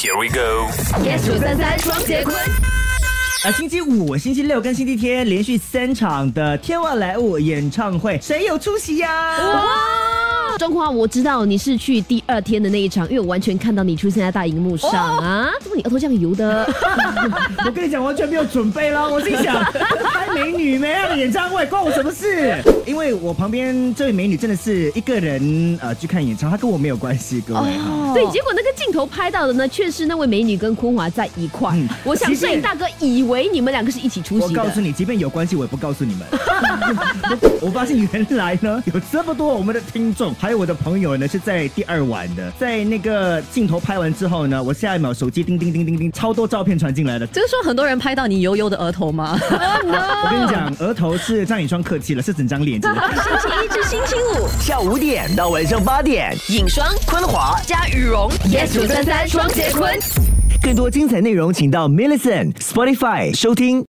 Here we go。yes 九三三双节棍。啊，星期五、星期六跟星期天连续三场的《天外来物》演唱会，谁有出席呀、哇！中华，我知道你是去第二天的那一场，因为我完全看到你出现在大荧幕上啊！怎么你额头这样油的？我跟你讲，完全没有准备啦。我心想，拍美女没啊的演唱会关我什么事？因为我旁边这位美女真的是一个人呃去看演唱，她跟我没有关系，各位。哦对，结果那个镜头拍到的呢，却是那位美女跟坤华在一块。嗯我想摄影大哥以为你们两个是一起出席的。我告诉你，即便有关系，我也不告诉你们。我 我发现原来呢，有这么多我们的听众，还有我的朋友呢，是在第二晚的，在那个镜头拍完之后呢，我下一秒手机叮叮叮叮叮，超多照片传进来的。就是说很多人拍到你油油的额头吗？我跟你讲，额头是张颖双客气了，是整张脸真的。星期一至星期五下午五点到晚上八点，影双昆华。加羽绒，yes 九三三双节棍。更多精彩内容，请到 m i l l i c e n t Spotify 收听。